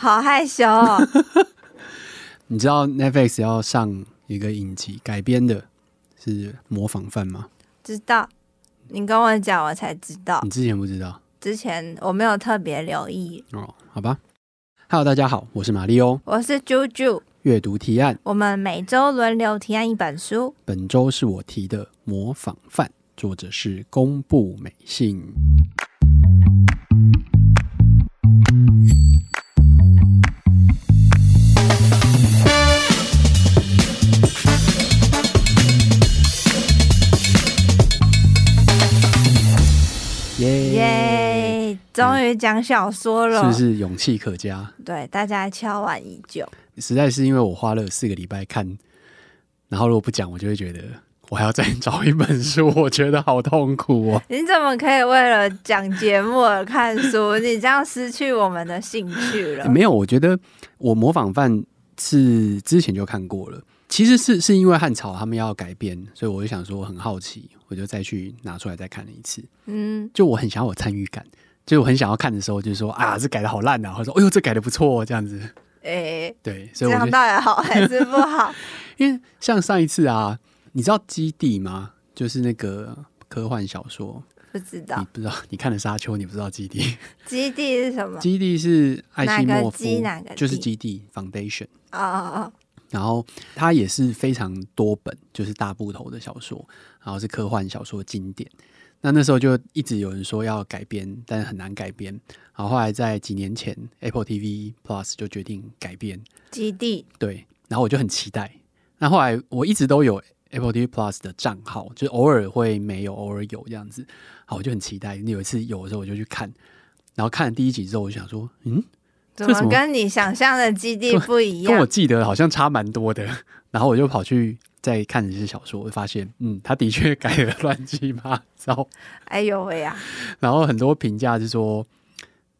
好害羞哦。你知道 Netflix 要上一个影集改编的是《模仿犯》吗？知道，你跟我讲，我才知道。你之前不知道？之前我没有特别留意。哦，好吧。Hello，大家好，我是马力欧，我是啾啾。阅读提案，我们每周轮流提案一本书。本周是我提的《模仿犯》，作者是宫部美幸。终于讲小说了，是不是勇气可嘉？对，大家敲完已久。实在是因为我花了四个礼拜看，然后如果不讲，我就会觉得我还要再找一本书，我觉得好痛苦哦。你怎么可以为了讲节目而看书？你这样失去我们的兴趣了？没有，我觉得我模仿犯是之前就看过了。其实是是因为汉朝他们要改编，所以我就想说我很好奇，我就再去拿出来再看了一次。嗯，就我很想要有参与感，就我很想要看的时候，就是说啊，这改的好烂啊，或者说哎呦，这改的不错，这样子。哎、欸，对，所以我这样到底好还是不好？因为像上一次啊，你知道《基地》吗？就是那个科幻小说。不知道，你不知道？你看了《沙丘》，你不知道《基地》？《基地》是什么？《基地》是艾西莫夫，哪个基？就是《基地》Foundation。哦哦哦。然后它也是非常多本，就是大部头的小说，然后是科幻小说经典。那那时候就一直有人说要改编，但是很难改编。然后后来在几年前，Apple TV Plus 就决定改编《基地》。对，然后我就很期待。那后来我一直都有 Apple TV Plus 的账号，就偶尔会没有，偶尔有这样子。好，我就很期待。你有一次有的时候我就去看，然后看了第一集之后，我就想说，嗯。怎么跟你想象的基地不一样？跟我记得好像差蛮多的。然后我就跑去再看这些小说，我发现，嗯，他的确改了乱七八糟。哎呦喂呀！然后很多评价是说，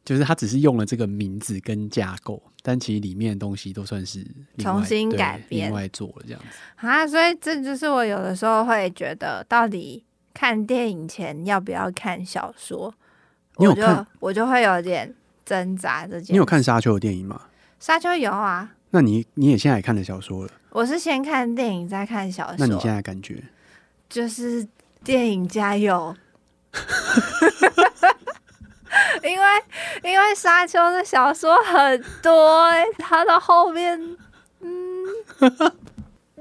就是他只是用了这个名字跟架构，但其实里面的东西都算是重新改编、另外做了这样子啊。所以这就是我有的时候会觉得，到底看电影前要不要看小说？我就我就会有点。挣扎这件，你有看沙丘的电影吗？沙丘有啊。那你你也现在也看了小说了？我是先看电影再看小说。那你现在感觉？就是电影加油，因为因为沙丘的小说很多，欸，它到后面，嗯。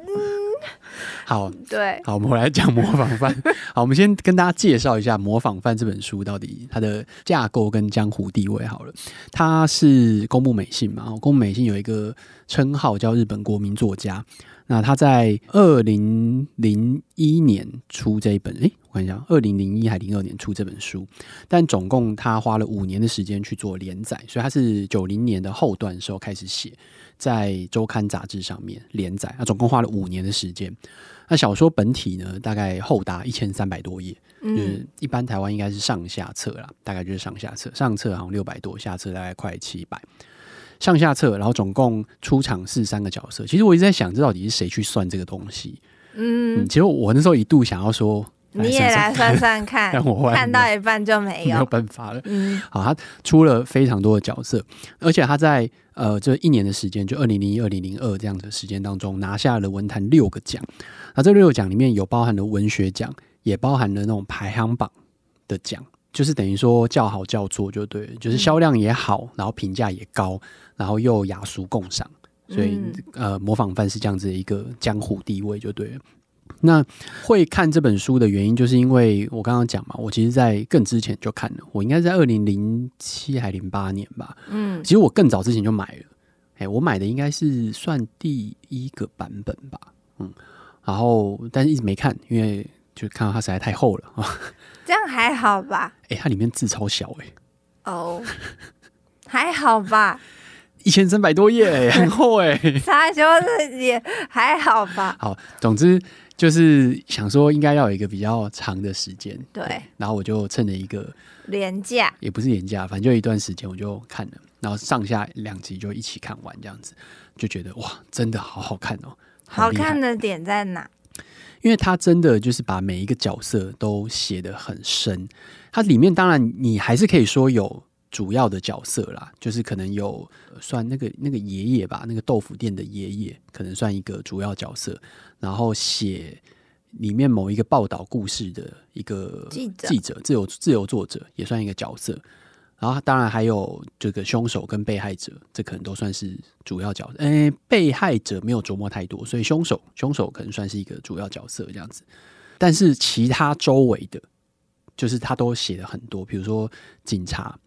嗯，好，对，好，我们回来讲《模仿犯》。好，我们先跟大家介绍一下《模仿犯》这本书到底它的架构跟江湖地位。好了，它是宫部美信嘛？宫部美信有一个称号叫日本国民作家。那他在二零零一年出这一本，诶，我看一下，二零零一还零二年出这本书，但总共他花了五年的时间去做连载，所以他是九零年的后段时候开始写。在周刊杂志上面连载，那总共花了五年的时间。那小说本体呢，大概厚达一千三百多页，就是一般台湾应该是上下册啦，大概就是上下册，上册好像六百多，下册大概快七百。上下册，然后总共出场是三个角色。其实我一直在想，这到底是谁去算这个东西？嗯，其实我那时候一度想要说。你也来算算看，但我看到一半就没有，没有办法了。嗯，好，他出了非常多的角色，而且他在呃这一年的时间，就二零零一、二零零二这样的时间当中，拿下了文坛六个奖。那这六个奖里面有包含了文学奖，也包含了那种排行榜的奖，就是等于说叫好叫座就对，就是销量也好，然后评价也高，然后又雅俗共赏，所以、嗯、呃，模仿范是这样子的一个江湖地位就对了。那会看这本书的原因，就是因为我刚刚讲嘛，我其实，在更之前就看了，我应该在二零零七还零八年吧。嗯，其实我更早之前就买了，哎，我买的应该是算第一个版本吧。嗯，然后但是一直没看，因为就看到它实在太厚了啊。这样还好吧？哎，它里面字超小哎。哦，还好吧？一千三百多页哎，很厚哎。沙丘也还好吧？好，总之。就是想说，应该要有一个比较长的时间，对。然后我就趁着一个廉价，也不是廉价，反正就一段时间，我就看了。然后上下两集就一起看完，这样子就觉得哇，真的好好看哦！好，好看的点在哪？因为他真的就是把每一个角色都写得很深。它里面当然你还是可以说有主要的角色啦，就是可能有算那个那个爷爷吧，那个豆腐店的爷爷可能算一个主要角色，然后写里面某一个报道故事的一个记者，记者自由自由作者也算一个角色。然后当然还有这个凶手跟被害者，这可能都算是主要角色。诶，被害者没有琢磨太多，所以凶手凶手可能算是一个主要角色这样子。但是其他周围的，就是他都写了很多，比如说警察，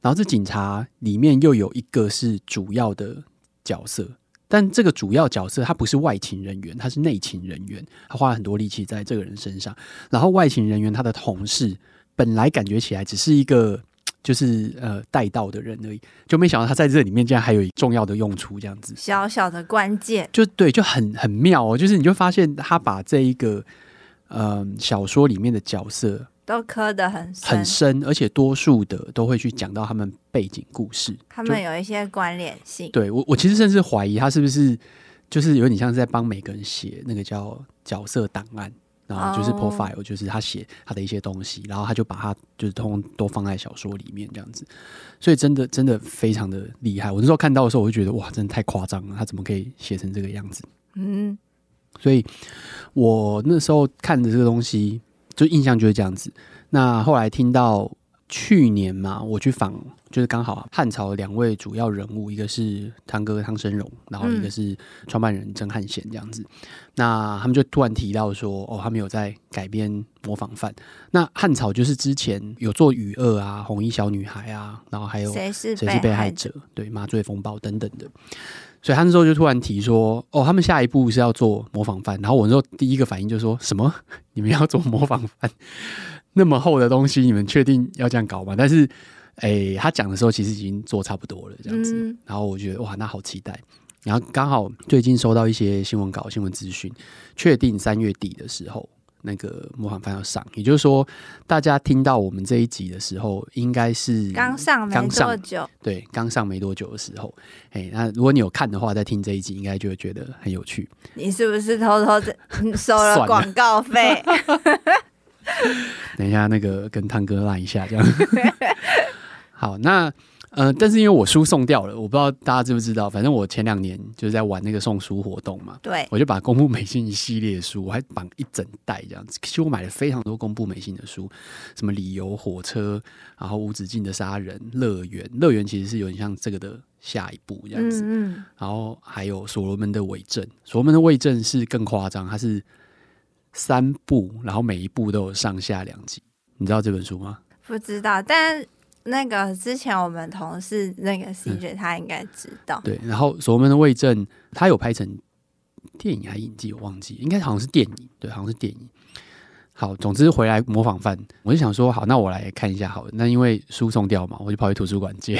然后这警察里面又有一个是主要的角色，但这个主要角色他不是外勤人员，他是内勤人员，他花了很多力气在这个人身上。然后外勤人员他的同事本来感觉起来只是一个。就是呃带到的人而已，就没想到他在这里面竟然还有一重要的用处，这样子小小的关键，就对，就很很妙哦。就是你就发现他把这一个嗯小说里面的角色都磕得很深很深，而且多数的都会去讲到他们背景故事，他们有一些关联性。对我，我其实甚至怀疑他是不是就是有点像是在帮每个人写那个叫角色档案。然后就是 profile，、oh. 就是他写他的一些东西，然后他就把它就是通通都放在小说里面这样子，所以真的真的非常的厉害。我那时候看到的时候，我就觉得哇，真的太夸张了，他怎么可以写成这个样子？嗯，所以我那时候看的这个东西，就印象就是这样子。那后来听到。去年嘛，我去访，就是刚好汉朝两位主要人物，一个是汤哥汤生荣，然后一个是创办人曾汉贤这样子。嗯、那他们就突然提到说，哦，他们有在改编模仿犯。那汉朝就是之前有做雨恶啊、红衣小女孩啊，然后还有谁是谁是被害者？对，麻醉风暴等等的。所以他那时候就突然提说，哦，他们下一步是要做模仿犯。然后我那时候第一个反应就是说什么？你们要做模仿犯？那么厚的东西，你们确定要这样搞吗？但是，哎、欸，他讲的时候其实已经做差不多了，这样子。嗯、然后我觉得哇，那好期待。然后刚好最近收到一些新闻稿、新闻资讯，确定三月底的时候，那个模仿犯要上。也就是说，大家听到我们这一集的时候，应该是刚上没多久。对，刚上没多久的时候。哎，那如果你有看的话，在听这一集，应该就会觉得很有趣。你是不是偷偷 收了广告费？等一下，那个跟汤哥赖一下，这样。好，那呃，但是因为我书送掉了，我不知道大家知不知道。反正我前两年就是在玩那个送书活动嘛，对，我就把公布美信一系列的书，我还绑一整袋这样子。其实我买了非常多公布美信的书，什么理由火车，然后无止境的杀人，乐园，乐园其实是有点像这个的下一步这样子。嗯，嗯，然后还有所罗门的伪证，所罗门的伪证是更夸张，它是。三部，然后每一部都有上下两集，你知道这本书吗？不知道，但那个之前我们同事那个 CJ 他应该知道。嗯、对，然后《所罗门的卫证》他有拍成电影还是影集，我忘记，应该好像是电影，对，好像是电影。好，总之回来模仿犯，我就想说，好，那我来看一下好了。那因为书送掉嘛，我就跑去图书馆借。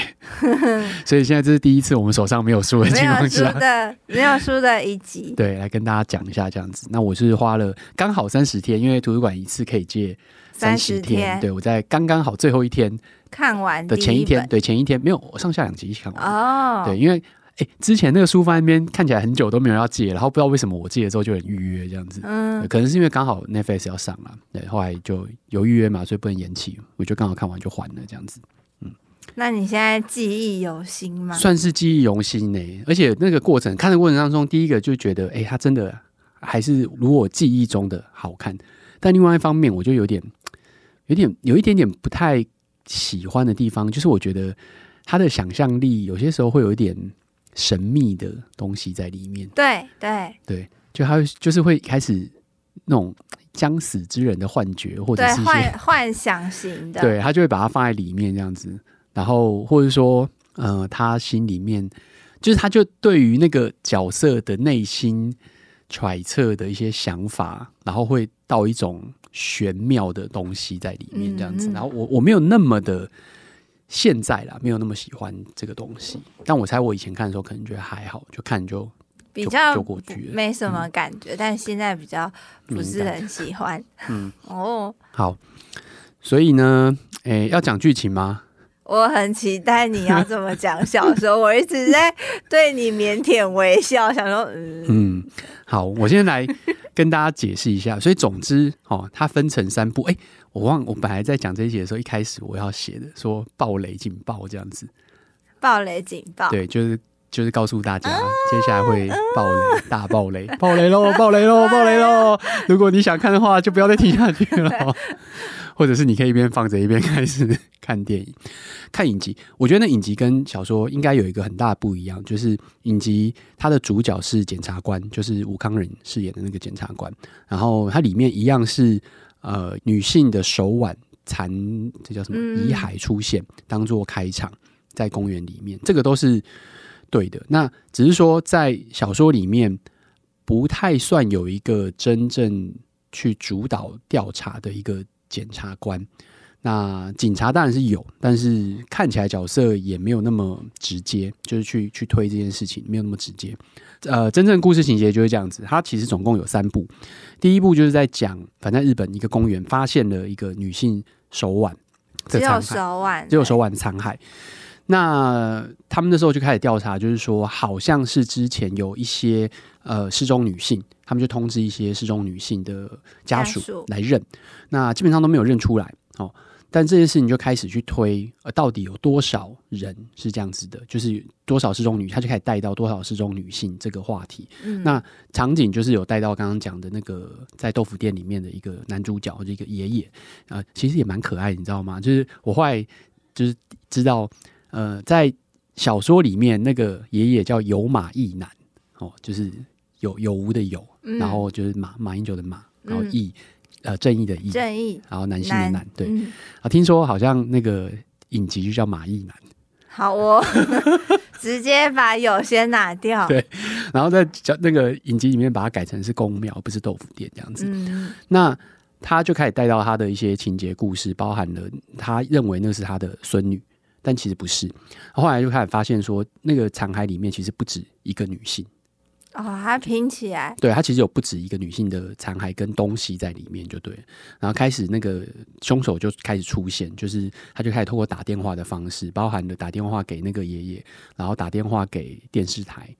所以现在这是第一次我们手上没有书的情况下，没有书的，没有书的一集。对，来跟大家讲一下这样子。那我是花了刚好三十天，因为图书馆一次可以借三十天。天对，我在刚刚好最后一天看完的前一天，对，前一天没有，我上下两集一起看完。哦，对，因为。哎，之前那个书放那边看起来很久都没有人要借，然后不知道为什么我借了之后就有人预约这样子，嗯，可能是因为刚好 Netflix 要上了，对，后来就有预约嘛，所以不能延期，我就刚好看完就还了这样子，嗯。那你现在记忆犹新吗？算是记忆犹新呢，而且那个过程看的过程当中，第一个就觉得，哎，它真的还是如我记忆中的好看，但另外一方面，我就有点、有点、有一点点不太喜欢的地方，就是我觉得他的想象力有些时候会有一点。神秘的东西在里面，对对。对，就他就是会开始那种将死之人的幻觉，或者是幻幻想型的，对他就会把它放在里面这样子，然后或者说，呃，他心里面就是他就对于那个角色的内心揣测的一些想法，然后会到一种玄妙的东西在里面这样子，然后我我没有那么的。现在啦，没有那么喜欢这个东西，但我猜我以前看的时候可能觉得还好，就看就比较就过去了，没什么感觉。嗯、但现在比较不是很喜欢。嗯，哦，好，所以呢，诶，要讲剧情吗？我很期待你要这么讲小说，我一直在对你腼腆微笑，想说，嗯嗯，好，我现在来跟大家解释一下。所以总之，哦，它分成三部。哎、欸，我忘，我本来在讲这一节的时候，一开始我要写的说暴雷警报这样子，暴雷警报，对，就是。就是告诉大家，接下来会爆雷，大爆雷，爆雷喽，爆雷喽，爆雷喽！如果你想看的话，就不要再听下去了。或者是你可以一边放着一边开始看电影、看影集。我觉得那影集跟小说应该有一个很大的不一样，就是影集它的主角是检察官，就是吴康仁饰演的那个检察官。然后它里面一样是呃女性的手腕残，这叫什么遗骸出现，当做开场，在公园里面，这个都是。对的，那只是说在小说里面不太算有一个真正去主导调查的一个检察官。那警察当然是有，但是看起来角色也没有那么直接，就是去去推这件事情没有那么直接。呃，真正故事情节就是这样子。它其实总共有三部，第一部就是在讲，反正日本一个公园发现了一个女性手腕，只有手腕，只有手腕的残骸。那他们那时候就开始调查，就是说，好像是之前有一些呃失踪女性，他们就通知一些失踪女性的家属来认，那基本上都没有认出来哦。但这件事情就开始去推，呃，到底有多少人是这样子的？就是多少失踪女，他就开始带到多少失踪女性这个话题。嗯、那场景就是有带到刚刚讲的那个在豆腐店里面的一个男主角，这个爷爷啊，其实也蛮可爱，你知道吗？就是我后来就是知道。呃，在小说里面，那个爷爷叫有马义男，哦，就是有有无的有，嗯、然后就是马马英九的马，然后义、嗯、呃正义的义，正义，然后男性的男，男对、嗯、啊，听说好像那个影集就叫马义男，好哦，直接把有先拿掉，对，然后在叫那个影集里面把它改成是公庙，不是豆腐店这样子，嗯、那他就开始带到他的一些情节故事，包含了他认为那是他的孙女。但其实不是，后来就开始发现说，那个残骸里面其实不止一个女性哦，它拼起来，对，它其实有不止一个女性的残骸跟东西在里面，就对。然后开始那个凶手就开始出现，就是他就开始透过打电话的方式，包含了打电话给那个爷爷，然后打电话给电视台，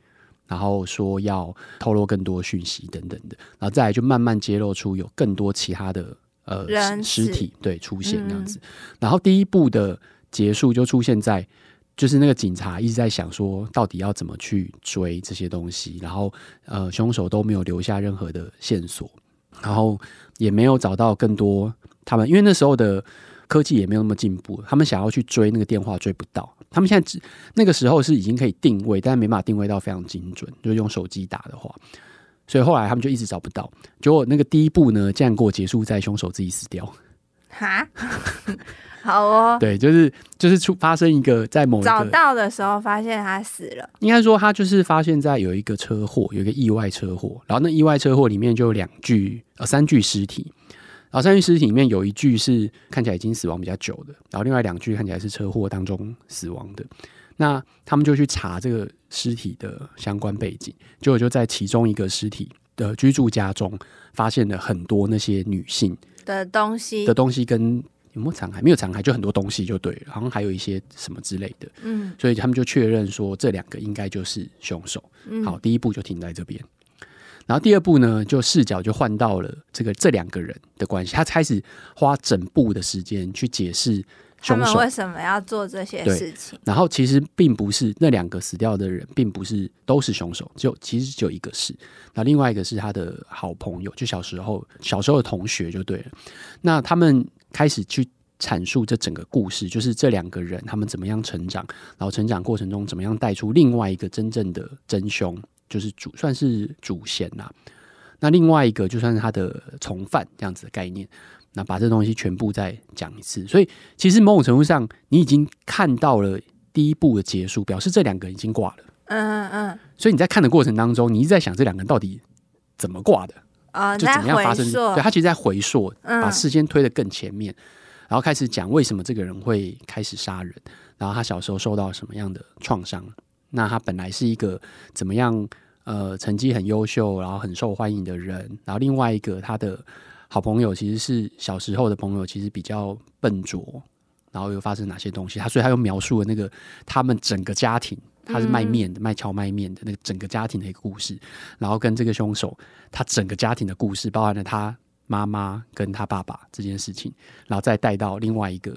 然后说要透露更多讯息等等的，然后再来就慢慢揭露出有更多其他的呃尸体对出现这样子。嗯、然后第一部的。结束就出现在，就是那个警察一直在想说，到底要怎么去追这些东西，然后呃，凶手都没有留下任何的线索，然后也没有找到更多他们，因为那时候的科技也没有那么进步，他们想要去追那个电话追不到，他们现在只那个时候是已经可以定位，但没办法定位到非常精准，就用手机打的话，所以后来他们就一直找不到，结果那个第一步呢，竟然给我结束在凶手自己死掉，哈。好哦，对，就是就是出发生一个在某找到的时候发现他死了，应该说他就是发现在有一个车祸，有一个意外车祸，然后那意外车祸里面就有两具呃三具尸体，然后三具尸体里面有一具是看起来已经死亡比较久的，然后另外两具看起来是车祸当中死亡的，那他们就去查这个尸体的相关背景，结果就在其中一个尸体的居住家中发现了很多那些女性的东西的东西跟。有没有残骸？没有残骸，就很多东西就对了，好像还有一些什么之类的。嗯，所以他们就确认说这两个应该就是凶手。嗯，好，第一步就停在这边，然后第二步呢，就视角就换到了这个这两个人的关系。他开始花整部的时间去解释他们为什么要做这些事情。然后其实并不是那两个死掉的人，并不是都是凶手，就其实只有一个是。那另外一个是他的好朋友，就小时候小时候的同学就对了。那他们。开始去阐述这整个故事，就是这两个人他们怎么样成长，然后成长过程中怎么样带出另外一个真正的真凶，就是主算是主嫌呐。那另外一个就算是他的从犯这样子的概念，那把这东西全部再讲一次。所以其实某种程度上，你已经看到了第一步的结束，表示这两个人已经挂了。嗯嗯嗯。所以你在看的过程当中，你一直在想这两个人到底怎么挂的。啊，就怎么样发生？对，他其实在回溯，把时间推得更前面，嗯、然后开始讲为什么这个人会开始杀人，然后他小时候受到什么样的创伤。那他本来是一个怎么样？呃，成绩很优秀，然后很受欢迎的人。然后另外一个他的好朋友其实是小时候的朋友，其实比较笨拙，然后又发生哪些东西。他所以他又描述了那个他们整个家庭，他是卖面的，嗯、卖荞麦面的那个整个家庭的一个故事，然后跟这个凶手他整个家庭的故事，包含了他妈妈跟他爸爸这件事情，然后再带到另外一个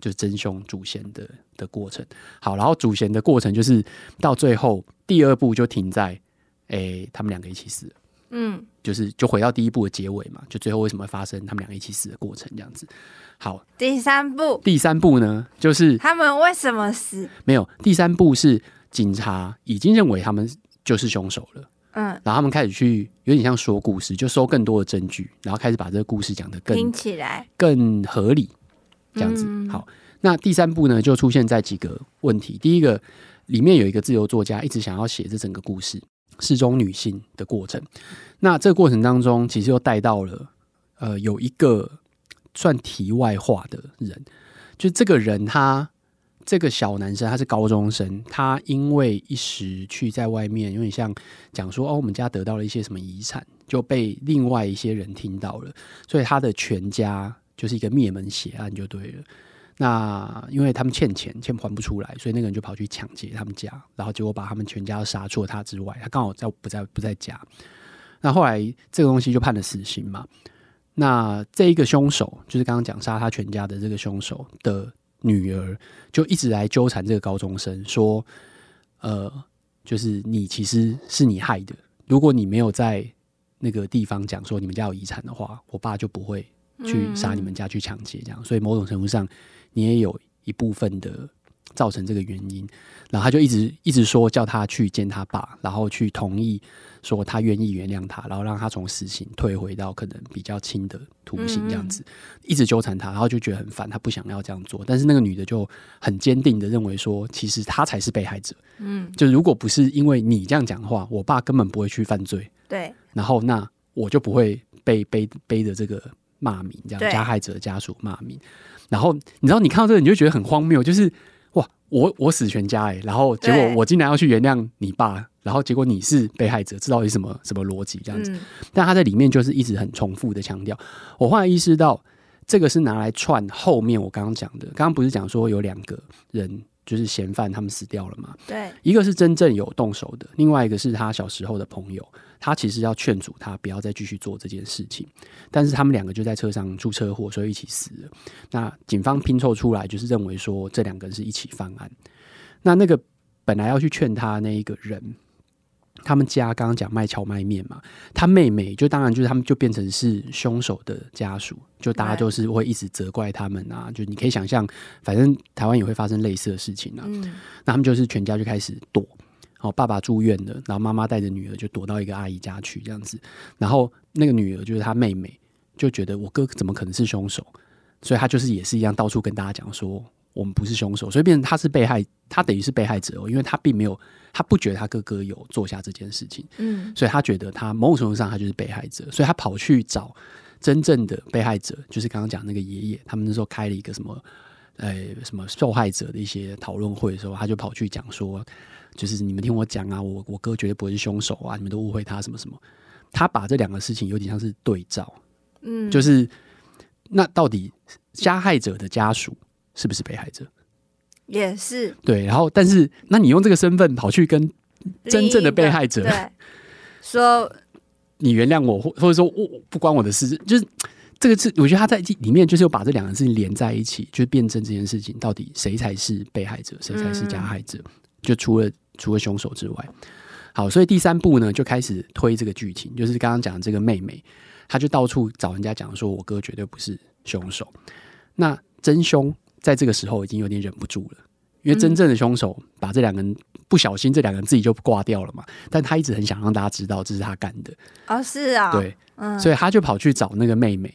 就是真凶主嫌的的过程。好，然后主嫌的过程就是到最后第二部就停在，哎、欸，他们两个一起死了。嗯，就是就回到第一部的结尾嘛，就最后为什么会发生他们两个一起死的过程这样子。好，第三部，第三部呢，就是他们为什么死？没有，第三部是警察已经认为他们就是凶手了。嗯，然后他们开始去有点像说故事，就收更多的证据，然后开始把这个故事讲得更听起来更合理，这样子。嗯、好，那第三部呢，就出现在几个问题。第一个，里面有一个自由作家一直想要写这整个故事。失踪女性的过程，那这个过程当中，其实又带到了呃，有一个算题外话的人，就这个人他这个小男生他是高中生，他因为一时去在外面，有点像讲说哦，我们家得到了一些什么遗产，就被另外一些人听到了，所以他的全家就是一个灭门血案就对了。那因为他们欠钱，欠还不出来，所以那个人就跑去抢劫他们家，然后结果把他们全家都杀，除了他之外，他刚好在不在不在家。那后来这个东西就判了死刑嘛。那这一个凶手，就是刚刚讲杀他全家的这个凶手的女儿，就一直来纠缠这个高中生，说：“呃，就是你其实是你害的，如果你没有在那个地方讲说你们家有遗产的话，我爸就不会去杀你们家去抢劫这样。所以某种程度上。”你也有一部分的造成这个原因，然后他就一直一直说叫他去见他爸，然后去同意说他愿意原谅他，然后让他从死刑退回到可能比较轻的徒刑这样子，一直纠缠他，然后就觉得很烦，他不想要这样做，但是那个女的就很坚定的认为说，其实他才是被害者，嗯，就如果不是因为你这样讲的话，我爸根本不会去犯罪，对，然后那我就不会被背背着这个骂名，这样加害者的家属骂名。然后你知道，你看到这个，你就觉得很荒谬，就是哇，我我死全家哎，然后结果我竟然要去原谅你爸，然后结果你是被害者，这到底什么什么逻辑这样子？嗯、但他在里面就是一直很重复的强调。我后来意识到，这个是拿来串后面我刚刚讲的。刚刚不是讲说有两个人。就是嫌犯，他们死掉了嘛？对，一个是真正有动手的，另外一个是他小时候的朋友。他其实要劝阻他不要再继续做这件事情，但是他们两个就在车上出车祸，所以一起死了。那警方拼凑出来，就是认为说这两个人是一起犯案。那那个本来要去劝他那一个人。他们家刚刚讲卖荞麦面嘛，他妹妹就当然就是他们就变成是凶手的家属，就大家就是会一直责怪他们啊。就你可以想象，反正台湾也会发生类似的事情啊。嗯，那他们就是全家就开始躲，哦，爸爸住院了，然后妈妈带着女儿就躲到一个阿姨家去这样子。然后那个女儿就是他妹妹，就觉得我哥怎么可能是凶手，所以他就是也是一样到处跟大家讲说。我们不是凶手，所以变成他是被害，他等于是被害者哦，因为他并没有，他不觉得他哥哥有做下这件事情，嗯，所以他觉得他某种程度上他就是被害者，所以他跑去找真正的被害者，就是刚刚讲那个爷爷，他们那时候开了一个什么，呃，什么受害者的一些讨论会的时候，他就跑去讲说，就是你们听我讲啊，我我哥绝对不会是凶手啊，你们都误会他什么什么，他把这两个事情有点像是对照，嗯，就是那到底加害者的家属。是不是被害者？也是对，然后但是，那你用这个身份跑去跟真正的被害者说，你原谅我，或或者说我不关我的事，就是这个是我觉得他在里面就是有把这两个事情连在一起，就是辩证这件事情到底谁才是被害者，谁才是加害者？嗯、就除了除了凶手之外，好，所以第三步呢就开始推这个剧情，就是刚刚讲的这个妹妹，她就到处找人家讲说，我哥绝对不是凶手，那真凶。在这个时候已经有点忍不住了，因为真正的凶手把这两个人不小心，这两个人自己就挂掉了嘛。但他一直很想让大家知道这是他干的。哦，是啊，对，嗯，所以他就跑去找那个妹妹，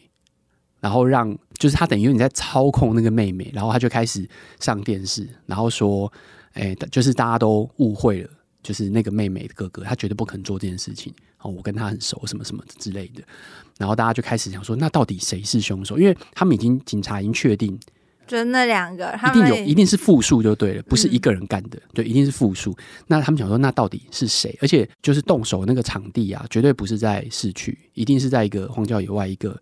然后让就是他等于你在操控那个妹妹，然后他就开始上电视，然后说，哎，就是大家都误会了，就是那个妹妹的哥哥，他绝对不肯做这件事情。哦，我跟他很熟，什么什么之类的。然后大家就开始想说，那到底谁是凶手？因为他们已经警察已经确定。就那两个，一定有，一定是复数就对了，不是一个人干的，嗯、对，一定是复数。那他们想说，那到底是谁？而且就是动手那个场地啊，绝对不是在市区，一定是在一个荒郊野外一个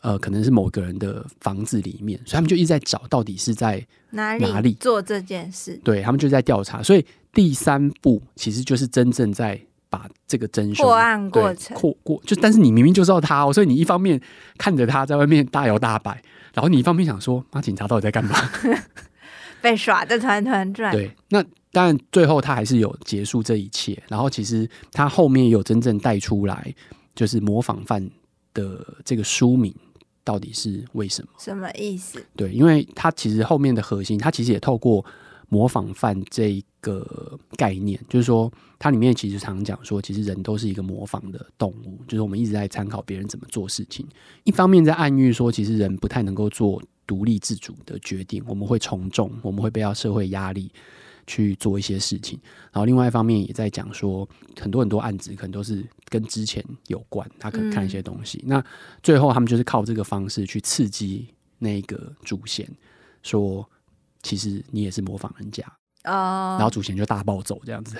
呃，可能是某个人的房子里面，所以他们就一直在找到底是在哪里哪里做这件事？对，他们就在调查，所以第三步其实就是真正在把这个真凶破案过程过过，就但是你明明就知道他哦，所以你一方面看着他在外面大摇大摆，然后你一方面想说，妈，警察到底在干嘛？被耍的团团转。对，那当然最后他还是有结束这一切，然后其实他后面也有真正带出来，就是模仿犯的这个书名到底是为什么？什么意思？对，因为他其实后面的核心，他其实也透过模仿犯这个概念，就是说它里面其实常讲说，其实人都是一个模仿的动物，就是我们一直在参考别人怎么做事情，一方面在暗喻说，其实人不太能够做。独立自主的决定，我们会从众，我们会被到社会压力去做一些事情。然后另外一方面也在讲说，很多很多案子可能都是跟之前有关，他可能看一些东西。那最后他们就是靠这个方式去刺激那个主线，说其实你也是模仿人家哦。然后主嫌就大暴走这样子，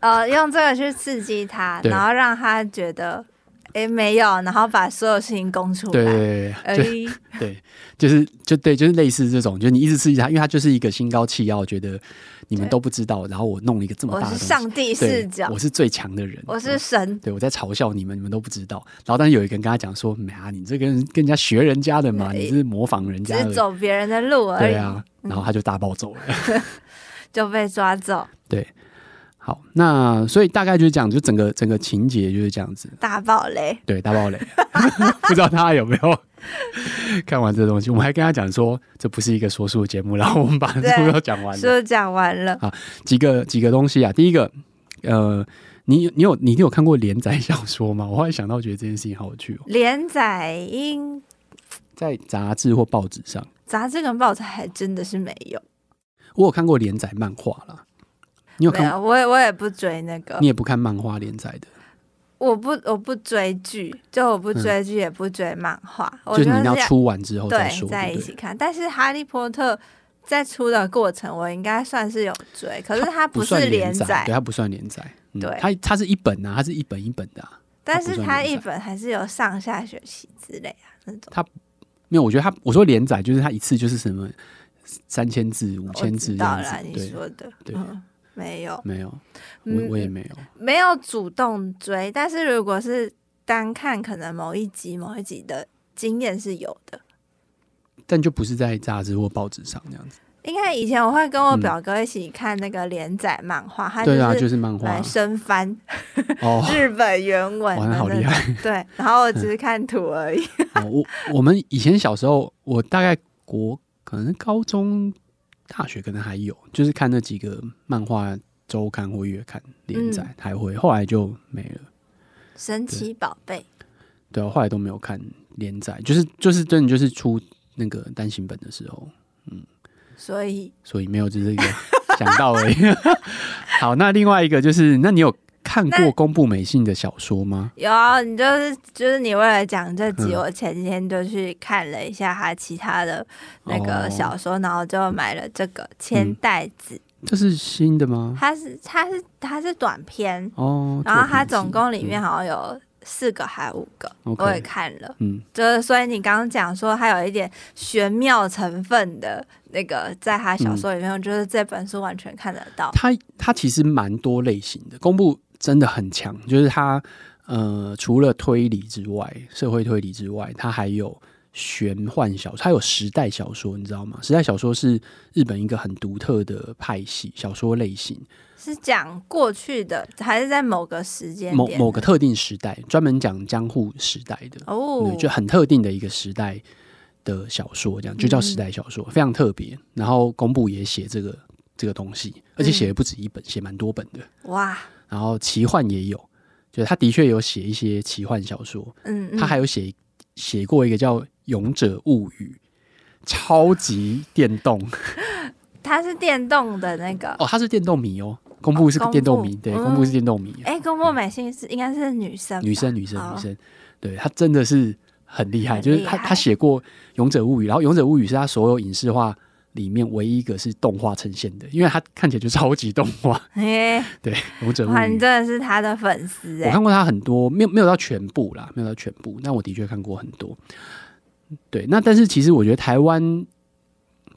呃，用这个去刺激他，然后让他觉得。哎，没有，然后把所有事情供出来。对对对，就 对，就是就对，就是类似这种，就是你一直刺激他，因为他就是一个心高气傲，觉得你们都不知道，然后我弄了一个这么大的东西，我是上帝视角，我是最强的人，我是神，对，我在嘲笑你们，你们都不知道。然后，但是有一个人跟他讲说：“没啊，你这个人跟人家学人家的嘛，你是模仿人家的，只走别人的路而已。”对啊，然后他就大暴走了，就被抓走。对。好，那所以大概就是讲，就整个整个情节就是这样子。大爆雷，对，大爆雷，不知道他有没有 看完这个东西？我们还跟他讲说，这不是一个说书的节目，然后我们把书都讲完了，书讲完了。好，几个几个东西啊，第一个，呃，你你有你有看过连载小说吗？我后来想到，觉得这件事情好有趣哦。连载应在杂志或报纸上，杂志跟报纸还真的是没有。我有看过连载漫画啦。你有看？有，我也我也不追那个。你也不看漫画连载的？我不我不追剧，就我不追剧，也不追漫画。嗯、就你要出完之后再说，对，在一起看。但是《哈利波特》在出的过程，我应该算是有追，可是它不是连载，对，它不算连载。对，它它是一本啊，它是一本一本的啊。但是它一本还是有上下学期之类啊那种。它没有，我觉得它我说连载就是它一次就是什么三千字、五千字这样子。你说的，对。嗯没有，没有，我我也没有，没有主动追。但是如果是单看，可能某一集某一集的经验是有的，但就不是在杂志或报纸上这样子。应该以前我会跟我表哥一起看那个连载漫画，他对啊，就是漫画来生番哦，日本原文，哇，好厉害。对，然后我只是 看图而已。我我们以前小时候，我大概国可能高中。大学可能还有，就是看那几个漫画周刊或月刊连载，嗯、还会，后来就没了。神奇宝贝，对啊，后来都没有看连载，就是就是真的就是出那个单行本的时候，嗯，所以所以没有，只是一个 想到而已。好，那另外一个就是，那你有看过宫部美幸的小说吗？有啊，你就是就是你为了讲这集，我前几天就去看了一下他其他的那个小说，哦、然后就买了这个《千代子》嗯。这是新的吗？它是它是它是短篇哦，然后它总共里面好像有四个还五个，嗯、我也看了，嗯，就是所以你刚刚讲说它有一点玄妙成分的那个，在他小说里面，我觉得这本书完全看得到。它它其实蛮多类型的，宫部。真的很强，就是他，呃，除了推理之外，社会推理之外，他还有玄幻小说，他有时代小说，你知道吗？时代小说是日本一个很独特的派系小说类型，是讲过去的，还是在某个时间某某个特定时代，专门讲江户时代的哦，就很特定的一个时代的小说，这样就叫时代小说，嗯、非常特别。然后宫部也写这个这个东西，而且写的不止一本，写蛮、嗯、多本的，哇。然后奇幻也有，就是他的确有写一些奇幻小说，嗯，嗯，他还有写写过一个叫《勇者物语》，超级电动，他是电动的那个。哦，他是电动迷哦，公布是个电动迷，哦、对，公布是电动迷，哎、嗯，宫部美幸是应该是女生，女生，女生，女生，对，他真的是很厉害，就是他他写过《勇者物语》，然后《勇者物语》是他所有影视化。里面唯一一个是动画呈现的，因为它看起来就超级动画。欸、对，勇者物语，你真的是他的粉丝。我看过他很多，没有没有到全部啦，没有到全部，但我的确看过很多。对，那但是其实我觉得台湾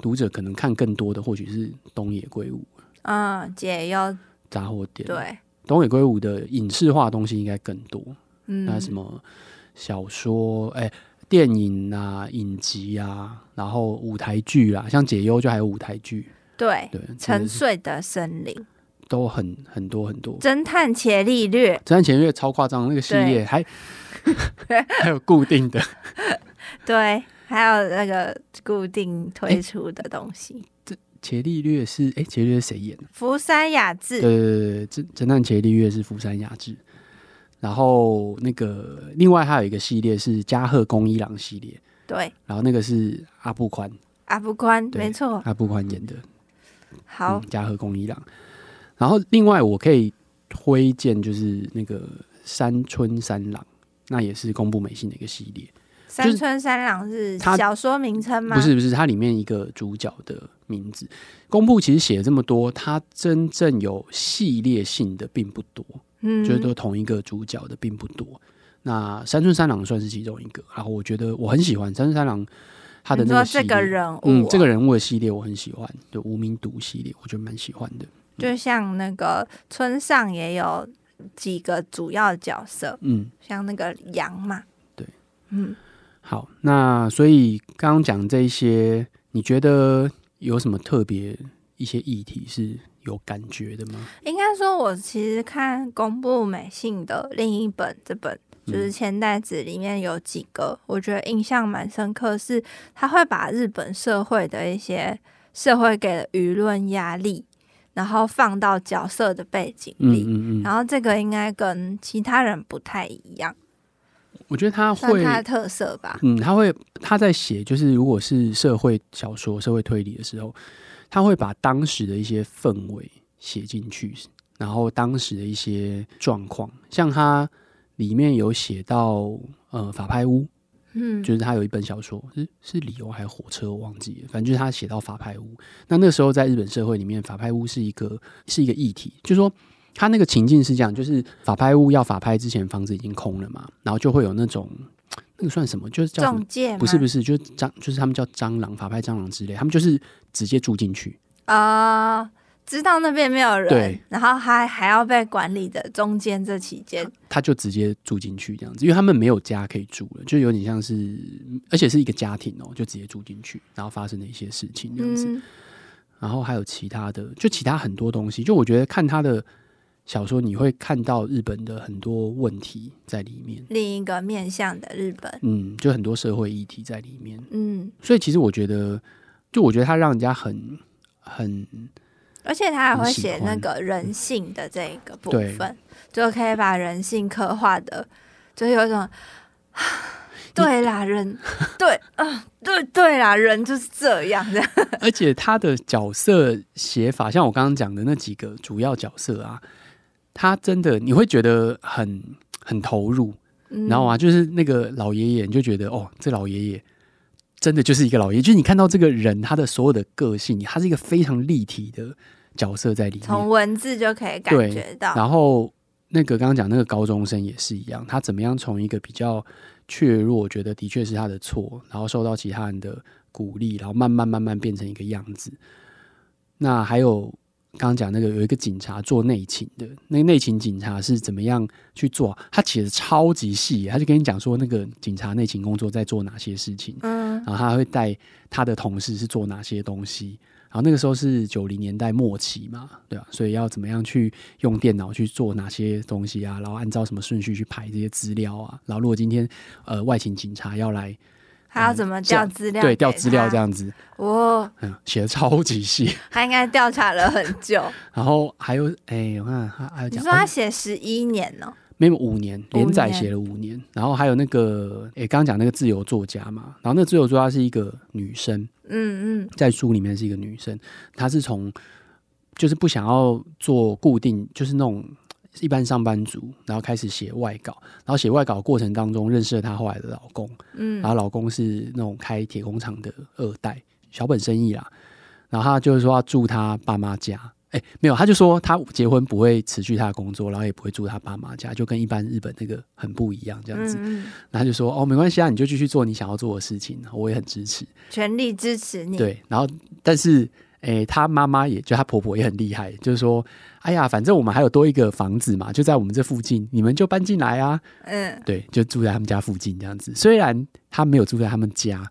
读者可能看更多的，或许是东野圭吾。嗯，解忧杂货店。对，东野圭吾的影视化东西应该更多。嗯，那什么小说、哎、欸，电影啊，影集啊，然后舞台剧啊，像解忧就还有舞台剧。对对，沉睡的森林都很很多很多。侦探伽利略，侦探伽利略超夸张，那个系列还 还有固定的。对，还有那个固定推出的东西。欸、这伽利略是哎，伽利略谁演的？福山雅治。对对对对，侦侦探伽利略是福山雅治。然后那个另外还有一个系列是加贺恭一郎系列。对。然后那个是阿部宽。阿部宽，没错。阿部宽演的。好。嗯、加贺恭一郎。然后另外我可以推荐就是那个山村三郎，那也是宫部美幸的一个系列。山村三郎是小说名称吗？不是不是，它里面一个主角的名字。宫部其实写了这么多，它真正有系列性的并不多，嗯，觉得都同一个主角的并不多。那山村三郎算是其中一个，然后我觉得我很喜欢山村三郎他的那个这个人物，嗯，这个人物的系列我很喜欢，对无名毒系列，我觉得蛮喜欢的。就像那个村上也有几个主要角色，嗯，像那个羊嘛，对，嗯。好，那所以刚刚讲这一些，你觉得有什么特别一些议题是有感觉的吗？应该说，我其实看公布美幸的另一本这本就是《千代子》里面有几个，嗯、我觉得印象蛮深刻，是他会把日本社会的一些社会给的舆论压力，然后放到角色的背景里，嗯嗯嗯，然后这个应该跟其他人不太一样。我觉得他会他的特色吧，嗯，他会他在写就是如果是社会小说、社会推理的时候，他会把当时的一些氛围写进去，然后当时的一些状况，像他里面有写到呃法拍屋，嗯，就是他有一本小说是是理由还是火车我忘记了，反正就是他写到法拍屋，那那个时候在日本社会里面，法拍屋是一个是一个议题，就是说。他那个情境是这样，就是法拍屋要法拍之前，房子已经空了嘛，然后就会有那种那个算什么，就是叫中介，不是不是，就是蟑，就是他们叫蟑螂，法拍蟑螂之类，他们就是直接住进去。啊、呃，知道那边没有人，对，然后还还要被管理的中间这期间，他就直接住进去这样子，因为他们没有家可以住了，就有点像是，而且是一个家庭哦，就直接住进去，然后发生的一些事情这样子，嗯、然后还有其他的，就其他很多东西，就我觉得看他的。小说你会看到日本的很多问题在里面，另一个面向的日本，嗯，就很多社会议题在里面，嗯，所以其实我觉得，就我觉得他让人家很很，而且他还会写那个人性的这个部分，就可以把人性刻画的，就有一种，对啦，人，对啊，对对啦，人就是这样。的，而且他的角色写法，像我刚刚讲的那几个主要角色啊。他真的你会觉得很很投入，嗯、然后啊，就是那个老爷爷，你就觉得哦，这老爷爷真的就是一个老爷爷，就是你看到这个人他的所有的个性，他是一个非常立体的角色在里面，从文字就可以感觉到。然后那个刚刚讲那个高中生也是一样，他怎么样从一个比较怯弱，觉得的确是他的错，然后受到其他人的鼓励，然后慢慢慢慢变成一个样子。那还有。刚刚讲那个有一个警察做内勤的，那个内勤警察是怎么样去做？他写的超级细，他就跟你讲说那个警察内勤工作在做哪些事情，嗯，然后他会带他的同事是做哪些东西，然后那个时候是九零年代末期嘛，对吧？所以要怎么样去用电脑去做哪些东西啊？然后按照什么顺序去排这些资料啊？然后如果今天呃外勤警察要来。还要怎么调资料？对，调资料这样子。哦，嗯，写的超级细。他应该调查了很久。然后还有，哎、欸，我看他还有讲，你说他写十一年呢、喔？没有五年，连载写了五年。然后还有那个，哎、欸，刚刚讲那个自由作家嘛。然后那个自由作家是一个女生，嗯嗯，在书里面是一个女生，她是从就是不想要做固定，就是那种。一般上班族，然后开始写外稿，然后写外稿过程当中认识了她后来的老公，嗯，然后老公是那种开铁工厂的二代，小本生意啦，然后他就是说要住他爸妈家，哎、欸，没有，他就说他结婚不会辞去他的工作，然后也不会住他爸妈家，就跟一般日本那个很不一样这样子。然后他就说哦，没关系啊，你就继续做你想要做的事情，我也很支持，全力支持你。对，然后但是哎、欸，他妈妈也就她婆婆也很厉害，就是说，哎呀，反正我们还有多一个房子嘛，就在我们这附近，你们就搬进来啊。嗯，对，就住在他们家附近这样子。虽然他没有住在他们家。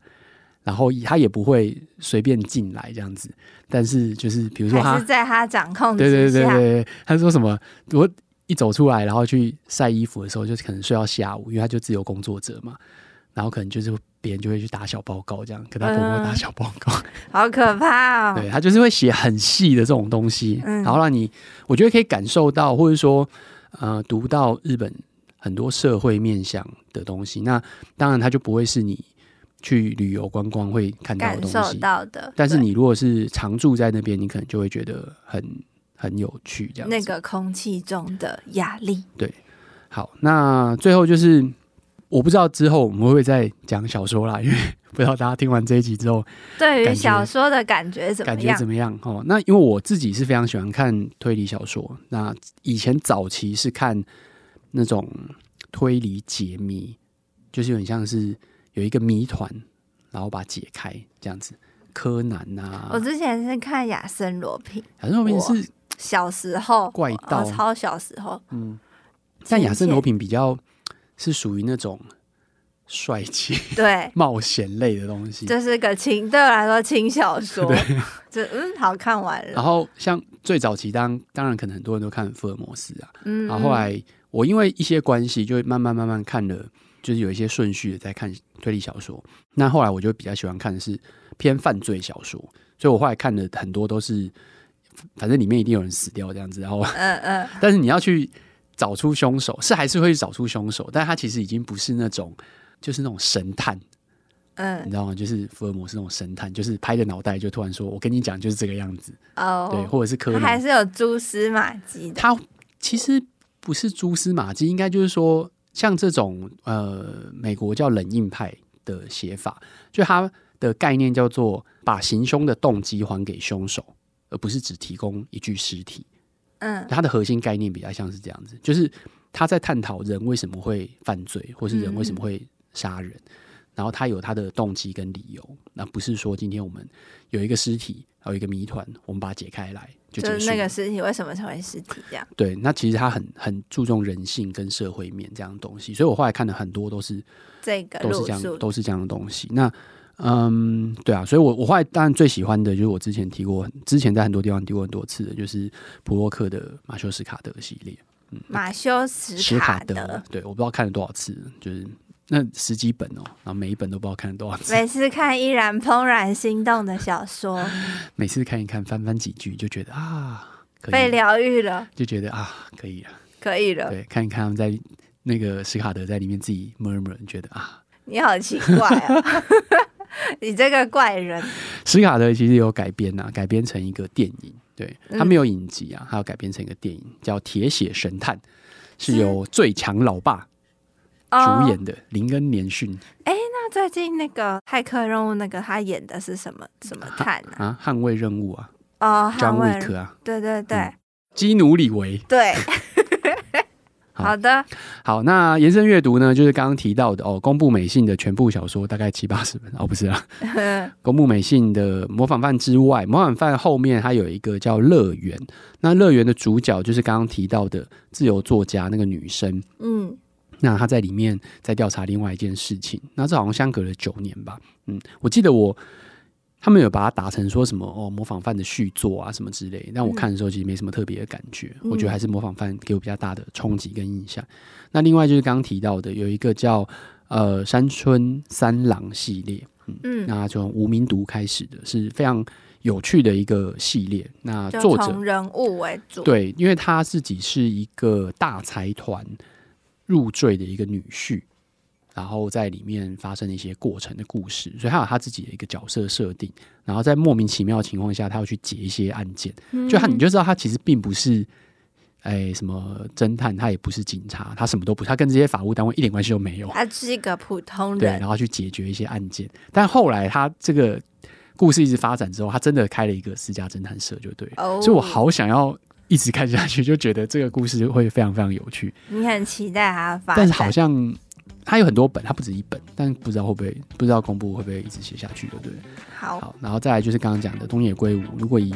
然后他也不会随便进来这样子，但是就是比如说他是在他掌控之下，对对对对，他说什么？我一走出来，然后去晒衣服的时候，就可能睡到下午，因为他就自由工作者嘛，然后可能就是别人就会去打小报告，这样跟他婆婆打小报告，嗯、好可怕哦！对，他就是会写很细的这种东西，嗯、然后让你我觉得可以感受到，或者说呃，读到日本很多社会面向的东西。那当然，它就不会是你。去旅游观光会看到的东西，感受到的。但是你如果是常住在那边，你可能就会觉得很很有趣，这样。那个空气中的压力。对，好，那最后就是我不知道之后我们会不会再讲小说啦，因为 不知道大家听完这一集之后，对于小说的感觉怎么样？感觉怎么样？哦，那因为我自己是非常喜欢看推理小说，那以前早期是看那种推理解谜，就是有点像是。有一个谜团，然后把它解开，这样子。柯南呐、啊，我之前是看亚森罗苹，亚森罗苹是小时候怪盗，超小时候。嗯，但亚森罗苹比较是属于那种帅气、对 冒险类的东西。这是个轻，对我来说轻小说。对，就嗯，好看完了。然后像最早期当，当当然可能很多人都看福尔摩斯啊。嗯，然后后来我因为一些关系，就慢慢慢慢看了。就是有一些顺序的在看推理小说，那后来我就比较喜欢看的是偏犯罪小说，所以我后来看的很多都是，反正里面一定有人死掉这样子，然后嗯嗯，但是你要去找出凶手，是还是会去找出凶手，但他其实已经不是那种就是那种神探，嗯，你知道吗？就是福尔摩斯那种神探，就是拍着脑袋就突然说：“我跟你讲，就是这个样子。”哦，对，或者是科他，还是有蛛丝马迹的。他其实不是蛛丝马迹，应该就是说。像这种呃，美国叫冷硬派的写法，就他的概念叫做把行凶的动机还给凶手，而不是只提供一具尸体。嗯，它的核心概念比较像是这样子，就是他在探讨人为什么会犯罪，或是人为什么会杀人，嗯、然后他有他的动机跟理由，那不是说今天我们有一个尸体，还有一个谜团，我们把它解开来。就，就是那个尸体为什么成为尸体这样？对，那其实他很很注重人性跟社会面这样的东西，所以我后来看了很多都是这个都是这样都是这样的东西。那嗯，对啊，所以我我后来当然最喜欢的就是我之前提过，之前在很多地方提过很多次的，就是普洛克的马修斯卡德系列。嗯，马修斯卡德，对，我不知道看了多少次，就是。那十几本哦，然后每一本都不知道看了多少次。每次看依然怦然心动的小说，每次看一看，翻翻几句就觉得啊，可以被疗愈了，就觉得啊，可以了，可以了。对，看一看他们在那个史卡德在里面自己 murmur，觉得啊，你好奇怪啊，你这个怪人。史卡德其实有改编啊，改编成一个电影，对，他没有影集啊，他要改编成一个电影，叫《铁血神探》，是由最强老爸。主演的林恩年逊，哎，那最近那个骇客任务那个他演的是什么？什么看呢？啊，捍卫任务啊，哦，张卫克啊，对对对，基努里维，对，好。的，好，那延伸阅读呢，就是刚刚提到的哦，公布美信的全部小说大概七八十本。哦，不是啊，公布美信的模仿犯之外，模仿犯后面还有一个叫乐园，那乐园的主角就是刚刚提到的自由作家那个女生，嗯。那她在里面在调查另外一件事情，那这好像相隔了九年吧，嗯，我记得我他们有把它打成说什么哦，模仿犯的续作啊什么之类，但我看的时候其实没什么特别的感觉，嗯、我觉得还是模仿犯给我比较大的冲击跟印象。那另外就是刚刚提到的有一个叫呃山村三郎系列，嗯，嗯那从无名读开始的是非常有趣的一个系列。那作者人物为主，对，因为他自己是一个大财团。入赘的一个女婿，然后在里面发生一些过程的故事，所以他有他自己的一个角色设定，然后在莫名其妙的情况下，他要去解一些案件，嗯、就他你就知道他其实并不是哎什么侦探，他也不是警察，他什么都不，他跟这些法务单位一点关系都没有，他是一个普通人，对，然后去解决一些案件，但后来他这个故事一直发展之后，他真的开了一个私家侦探社，就对了。Oh. 所以我好想要一直看下去，就觉得这个故事会非常非常有趣。你很期待他发展，但是好像他有很多本，他不止一本，但不知道会不会不知道公布会不会一直写下去，对不对？好，好，然后再来就是刚刚讲的东野圭吾，如果以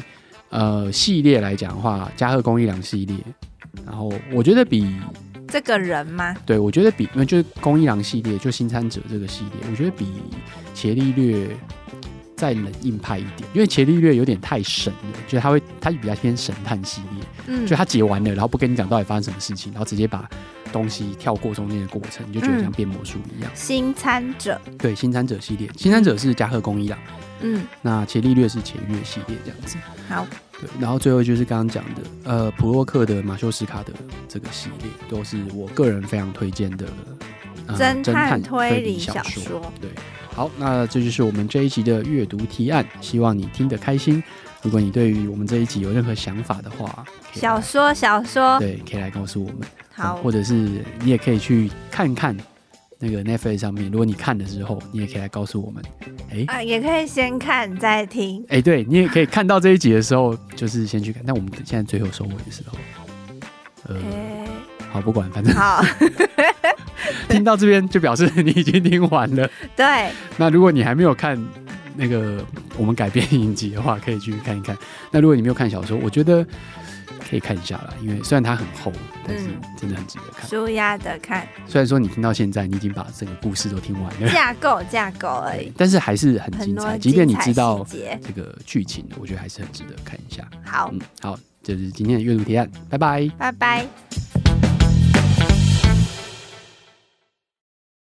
呃系列来讲的话，加贺恭一郎系列，然后我觉得比。这个人吗？对，我觉得比因为就是恭一郎系列，就新参者这个系列，我觉得比伽利略再冷硬派一点。因为伽利略有点太神了，就是他会他比较偏神探系列，嗯，就他解完了，然后不跟你讲到底发生什么事情，然后直接把东西跳过中间的过程，你就觉得像变魔术一样。新参者，对，新参者系列，新参者是加贺恭一郎，嗯，那伽利略是伽利略系列这样子。好。对，然后最后就是刚刚讲的，呃，普洛克的马修斯卡的这个系列，都是我个人非常推荐的、呃、侦探推理小说。对，好，那这就是我们这一集的阅读提案，希望你听得开心。如果你对于我们这一集有任何想法的话，小说小说，对，可以来告诉我们。好、嗯，或者是你也可以去看看。那个 Netflix 上面，如果你看的时候，你也可以来告诉我们。哎、欸，啊，也可以先看再听。哎、欸，对，你也可以看到这一集的时候，就是先去看。但我们现在最后收尾的时候，呃，欸、好，不管，反正好。听到这边就表示你已经听完了。对。那如果你还没有看那个我们改编影集的话，可以去看一看。那如果你没有看小说，我觉得。可以看一下啦，因为虽然它很厚，但是真的很值得看。舒压的看。虽然说你听到现在，你已经把整个故事都听完了，架构架构而已，但是还是很精彩。即便你知道这个剧情，我觉得还是很值得看一下。好，嗯，好，这、就是今天的阅读提案，拜拜，拜拜。